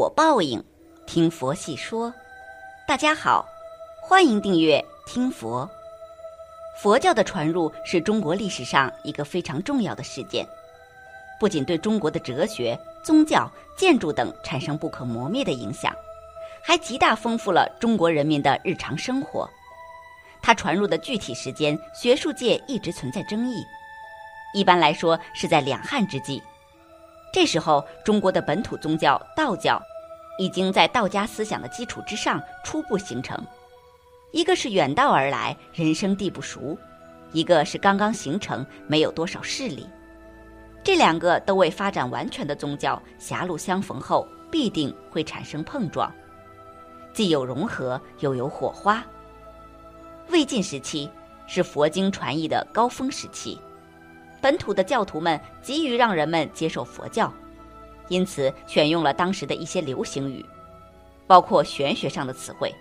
果报应，听佛细说。大家好，欢迎订阅听佛。佛教的传入是中国历史上一个非常重要的事件，不仅对中国的哲学、宗教、建筑等产生不可磨灭的影响，还极大丰富了中国人民的日常生活。它传入的具体时间，学术界一直存在争议。一般来说，是在两汉之际。这时候，中国的本土宗教道教已经在道家思想的基础之上初步形成。一个是远道而来，人生地不熟；一个是刚刚形成，没有多少势力。这两个都未发展完全的宗教，狭路相逢后必定会产生碰撞，既有融合，又有火花。魏晋时期是佛经传译的高峰时期。本土的教徒们急于让人们接受佛教，因此选用了当时的一些流行语，包括玄学上的词汇。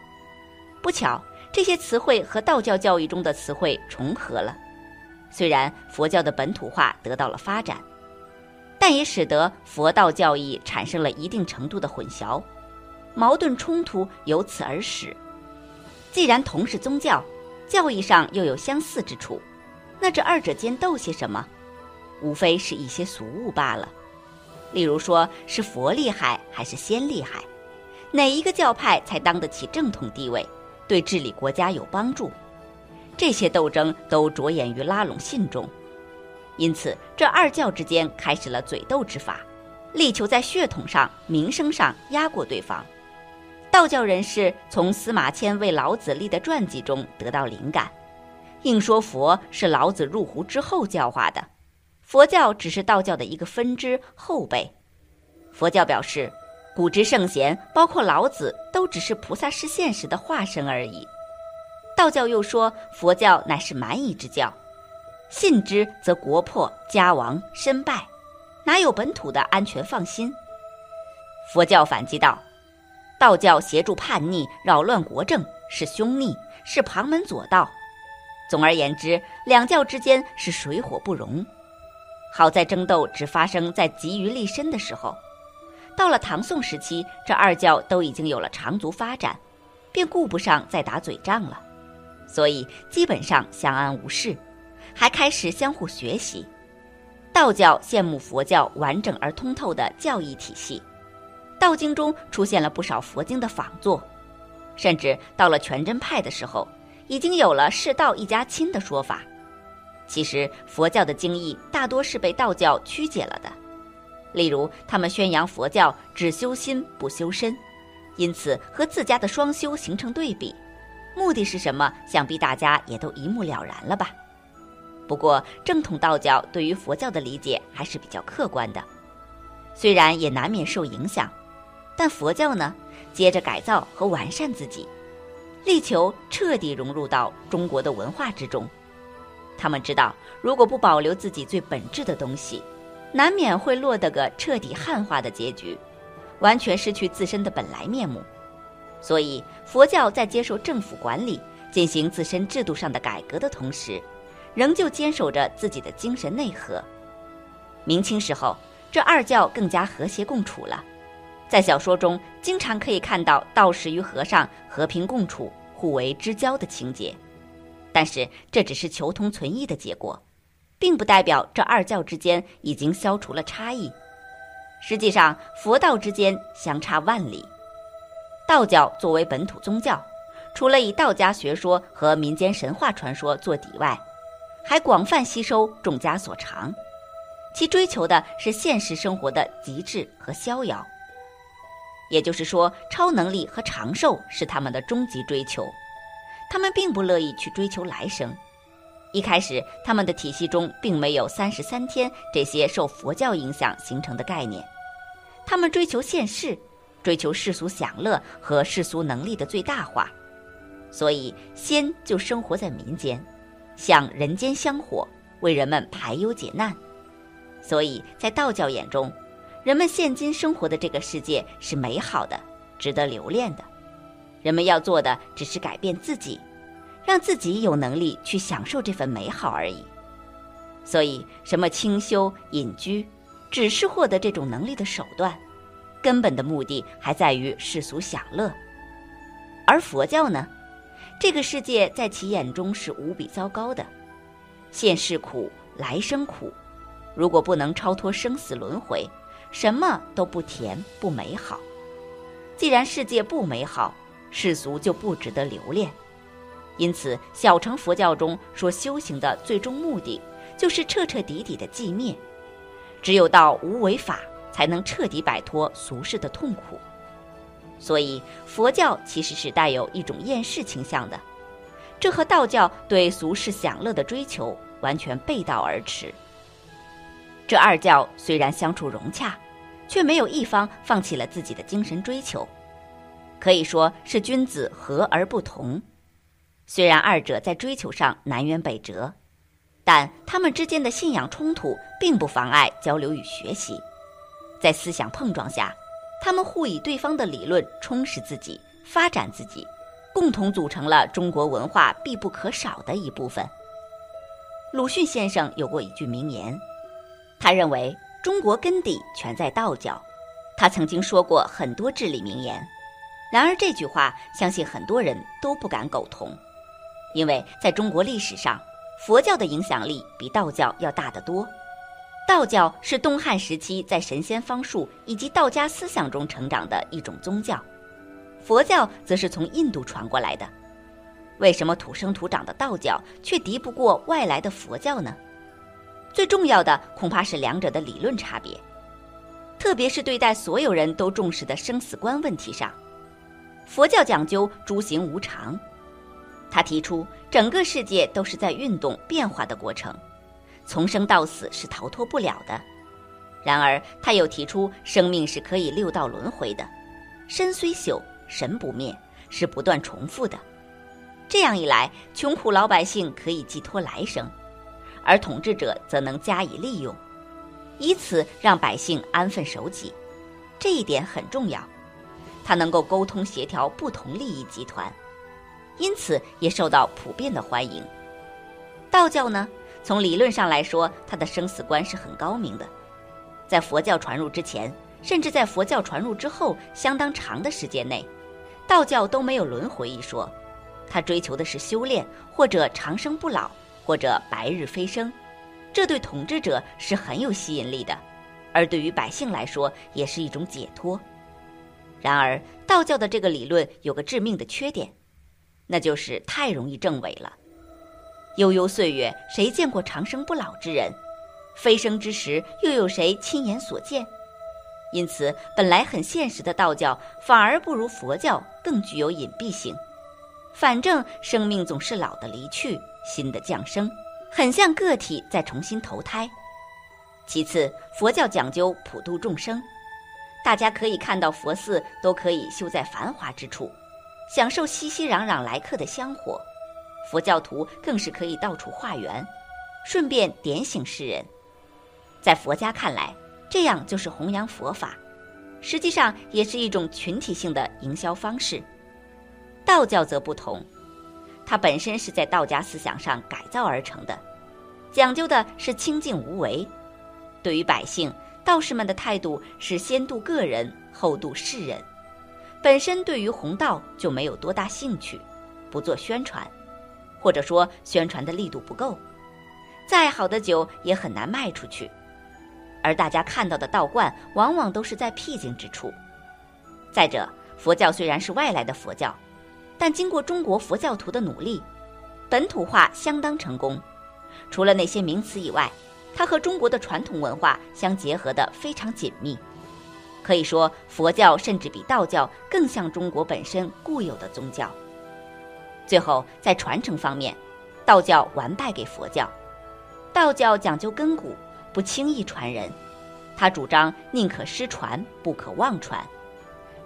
不巧，这些词汇和道教教义中的词汇重合了。虽然佛教的本土化得到了发展，但也使得佛道教义产生了一定程度的混淆，矛盾冲突由此而始。既然同是宗教，教义上又有相似之处。那这二者间斗些什么？无非是一些俗物罢了。例如说是佛厉害还是仙厉害，哪一个教派才当得起正统地位，对治理国家有帮助？这些斗争都着眼于拉拢信众，因此这二教之间开始了嘴斗之法，力求在血统上、名声上压过对方。道教人士从司马迁为老子立的传记中得到灵感。硬说佛是老子入湖之后教化的，佛教只是道教的一个分支后辈。佛教表示，古之圣贤，包括老子，都只是菩萨示现时的化身而已。道教又说，佛教乃是蛮夷之教，信之则国破家亡身败，哪有本土的安全放心？佛教反击道，道教协助叛逆，扰乱国政，是凶逆，是旁门左道。总而言之，两教之间是水火不容。好在争斗只发生在急于立身的时候。到了唐宋时期，这二教都已经有了长足发展，便顾不上再打嘴仗了，所以基本上相安无事，还开始相互学习。道教羡慕佛教完整而通透的教义体系，道经中出现了不少佛经的仿作，甚至到了全真派的时候。已经有了世道一家亲的说法。其实佛教的经义大多是被道教曲解了的。例如，他们宣扬佛教只修心不修身，因此和自家的双修形成对比。目的是什么？想必大家也都一目了然了吧。不过，正统道教对于佛教的理解还是比较客观的，虽然也难免受影响，但佛教呢，接着改造和完善自己。力求彻底融入到中国的文化之中。他们知道，如果不保留自己最本质的东西，难免会落得个彻底汉化的结局，完全失去自身的本来面目。所以，佛教在接受政府管理、进行自身制度上的改革的同时，仍旧坚守着自己的精神内核。明清时候，这二教更加和谐共处了。在小说中，经常可以看到道士与和尚和平共处、互为知交的情节，但是这只是求同存异的结果，并不代表这二教之间已经消除了差异。实际上，佛道之间相差万里。道教作为本土宗教，除了以道家学说和民间神话传说做底外，还广泛吸收众家所长，其追求的是现实生活的极致和逍遥。也就是说，超能力和长寿是他们的终极追求。他们并不乐意去追求来生。一开始，他们的体系中并没有三十三天这些受佛教影响形成的概念。他们追求现世，追求世俗享乐和世俗能力的最大化。所以，仙就生活在民间，像人间香火，为人们排忧解难。所以在道教眼中。人们现今生活的这个世界是美好的，值得留恋的。人们要做的只是改变自己，让自己有能力去享受这份美好而已。所以，什么清修隐居，只是获得这种能力的手段。根本的目的还在于世俗享乐。而佛教呢，这个世界在其眼中是无比糟糕的，现世苦，来生苦，如果不能超脱生死轮回，什么都不甜不美好。既然世界不美好，世俗就不值得留恋。因此，小乘佛教中说修行的最终目的，就是彻彻底底的寂灭。只有到无为法，才能彻底摆脱俗世的痛苦。所以，佛教其实是带有一种厌世倾向的，这和道教对俗世享乐的追求完全背道而驰。这二教虽然相处融洽，却没有一方放弃了自己的精神追求，可以说是君子和而不同。虽然二者在追求上南辕北辙。但他们之间的信仰冲突并不妨碍交流与学习，在思想碰撞下，他们互以对方的理论充实自己、发展自己，共同组成了中国文化必不可少的一部分。鲁迅先生有过一句名言，他认为中国根底全在道教。他曾经说过很多至理名言，然而这句话相信很多人都不敢苟同，因为在中国历史上。佛教的影响力比道教要大得多。道教是东汉时期在神仙方术以及道家思想中成长的一种宗教，佛教则是从印度传过来的。为什么土生土长的道教却敌不过外来的佛教呢？最重要的恐怕是两者的理论差别，特别是对待所有人都重视的生死观问题上，佛教讲究诸行无常。他提出，整个世界都是在运动变化的过程，从生到死是逃脱不了的。然而，他又提出，生命是可以六道轮回的，身虽朽，神不灭，是不断重复的。这样一来，穷苦老百姓可以寄托来生，而统治者则能加以利用，以此让百姓安分守己。这一点很重要，他能够沟通协调不同利益集团。因此也受到普遍的欢迎。道教呢，从理论上来说，它的生死观是很高明的。在佛教传入之前，甚至在佛教传入之后相当长的时间内，道教都没有轮回一说。他追求的是修炼，或者长生不老，或者白日飞升。这对统治者是很有吸引力的，而对于百姓来说，也是一种解脱。然而，道教的这个理论有个致命的缺点。那就是太容易证伪了。悠悠岁月，谁见过长生不老之人？飞升之时，又有谁亲眼所见？因此，本来很现实的道教，反而不如佛教更具有隐蔽性。反正生命总是老的离去，新的降生，很像个体在重新投胎。其次，佛教讲究普度众生，大家可以看到佛寺都可以修在繁华之处。享受熙熙攘攘来客的香火，佛教徒更是可以到处化缘，顺便点醒世人。在佛家看来，这样就是弘扬佛法，实际上也是一种群体性的营销方式。道教则不同，它本身是在道家思想上改造而成的，讲究的是清净无为。对于百姓，道士们的态度是先度个人，后度世人。本身对于弘道就没有多大兴趣，不做宣传，或者说宣传的力度不够，再好的酒也很难卖出去，而大家看到的道观往往都是在僻静之处。再者，佛教虽然是外来的佛教，但经过中国佛教徒的努力，本土化相当成功。除了那些名词以外，它和中国的传统文化相结合的非常紧密。可以说，佛教甚至比道教更像中国本身固有的宗教。最后，在传承方面，道教完败给佛教。道教讲究根骨，不轻易传人，他主张宁可失传，不可忘传，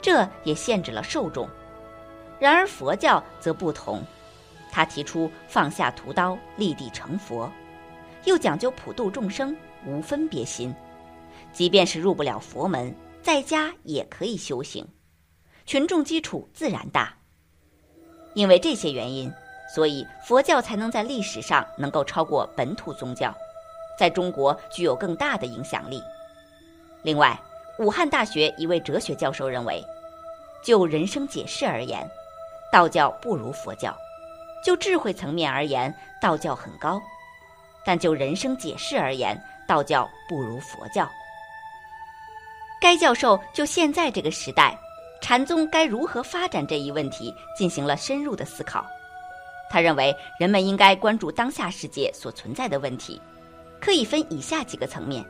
这也限制了受众。然而佛教则不同，他提出放下屠刀，立地成佛，又讲究普度众生，无分别心，即便是入不了佛门。在家也可以修行，群众基础自然大。因为这些原因，所以佛教才能在历史上能够超过本土宗教，在中国具有更大的影响力。另外，武汉大学一位哲学教授认为，就人生解释而言，道教不如佛教；就智慧层面而言，道教很高；但就人生解释而言，道教不如佛教。该教授就现在这个时代，禅宗该如何发展这一问题进行了深入的思考。他认为，人们应该关注当下世界所存在的问题，可以分以下几个层面。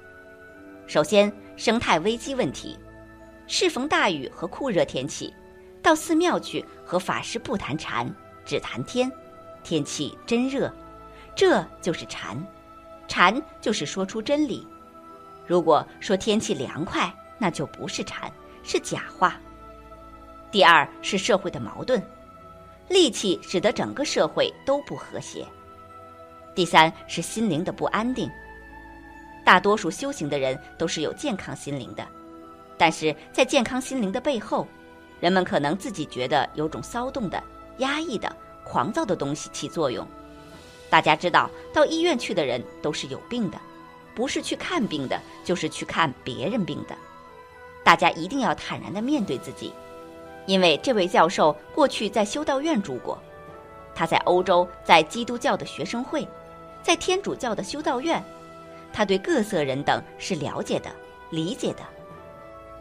首先，生态危机问题，适逢大雨和酷热天气，到寺庙去和法师不谈禅，只谈天，天气真热，这就是禅，禅就是说出真理。如果说天气凉快，那就不是禅，是假话。第二是社会的矛盾，戾气使得整个社会都不和谐。第三是心灵的不安定。大多数修行的人都是有健康心灵的，但是在健康心灵的背后，人们可能自己觉得有种骚动的、压抑的、狂躁的东西起作用。大家知道，到医院去的人都是有病的，不是去看病的，就是去看别人病的。大家一定要坦然地面对自己，因为这位教授过去在修道院住过，他在欧洲在基督教的学生会，在天主教的修道院。他对各色人等是了解的、理解的。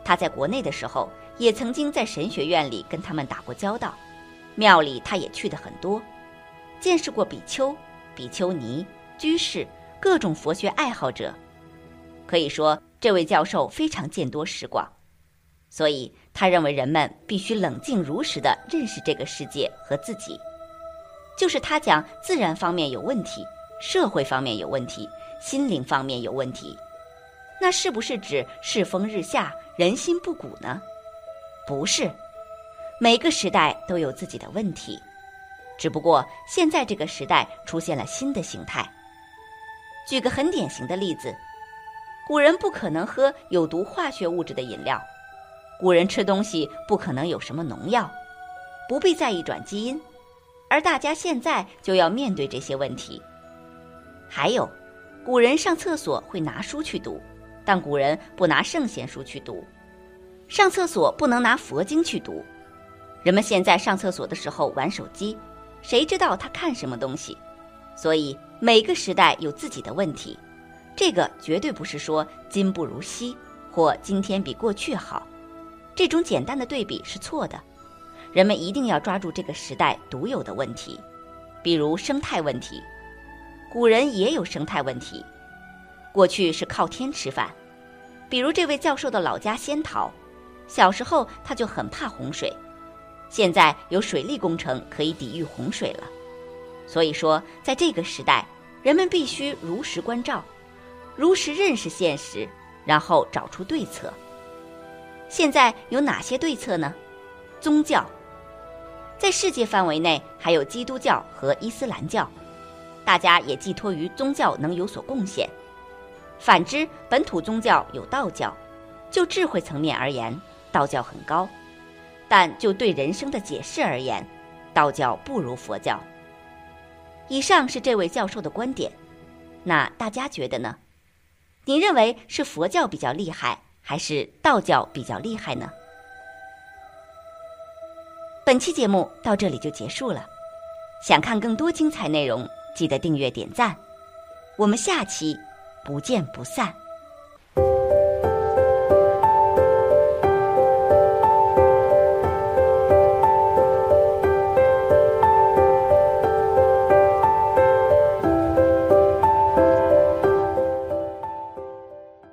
他在国内的时候，也曾经在神学院里跟他们打过交道，庙里他也去的很多，见识过比丘、比丘尼、居士各种佛学爱好者。可以说，这位教授非常见多识广，所以他认为人们必须冷静如实的认识这个世界和自己。就是他讲自然方面有问题，社会方面有问题。心灵方面有问题，那是不是指世风日下、人心不古呢？不是，每个时代都有自己的问题，只不过现在这个时代出现了新的形态。举个很典型的例子，古人不可能喝有毒化学物质的饮料，古人吃东西不可能有什么农药，不必在意转基因，而大家现在就要面对这些问题。还有。古人上厕所会拿书去读，但古人不拿圣贤书去读。上厕所不能拿佛经去读。人们现在上厕所的时候玩手机，谁知道他看什么东西？所以每个时代有自己的问题，这个绝对不是说今不如昔或今天比过去好，这种简单的对比是错的。人们一定要抓住这个时代独有的问题，比如生态问题。古人也有生态问题，过去是靠天吃饭，比如这位教授的老家仙桃，小时候他就很怕洪水，现在有水利工程可以抵御洪水了。所以说，在这个时代，人们必须如实关照，如实认识现实，然后找出对策。现在有哪些对策呢？宗教，在世界范围内还有基督教和伊斯兰教。大家也寄托于宗教能有所贡献。反之，本土宗教有道教，就智慧层面而言，道教很高；但就对人生的解释而言，道教不如佛教。以上是这位教授的观点，那大家觉得呢？你认为是佛教比较厉害，还是道教比较厉害呢？本期节目到这里就结束了，想看更多精彩内容。记得订阅点赞，我们下期不见不散。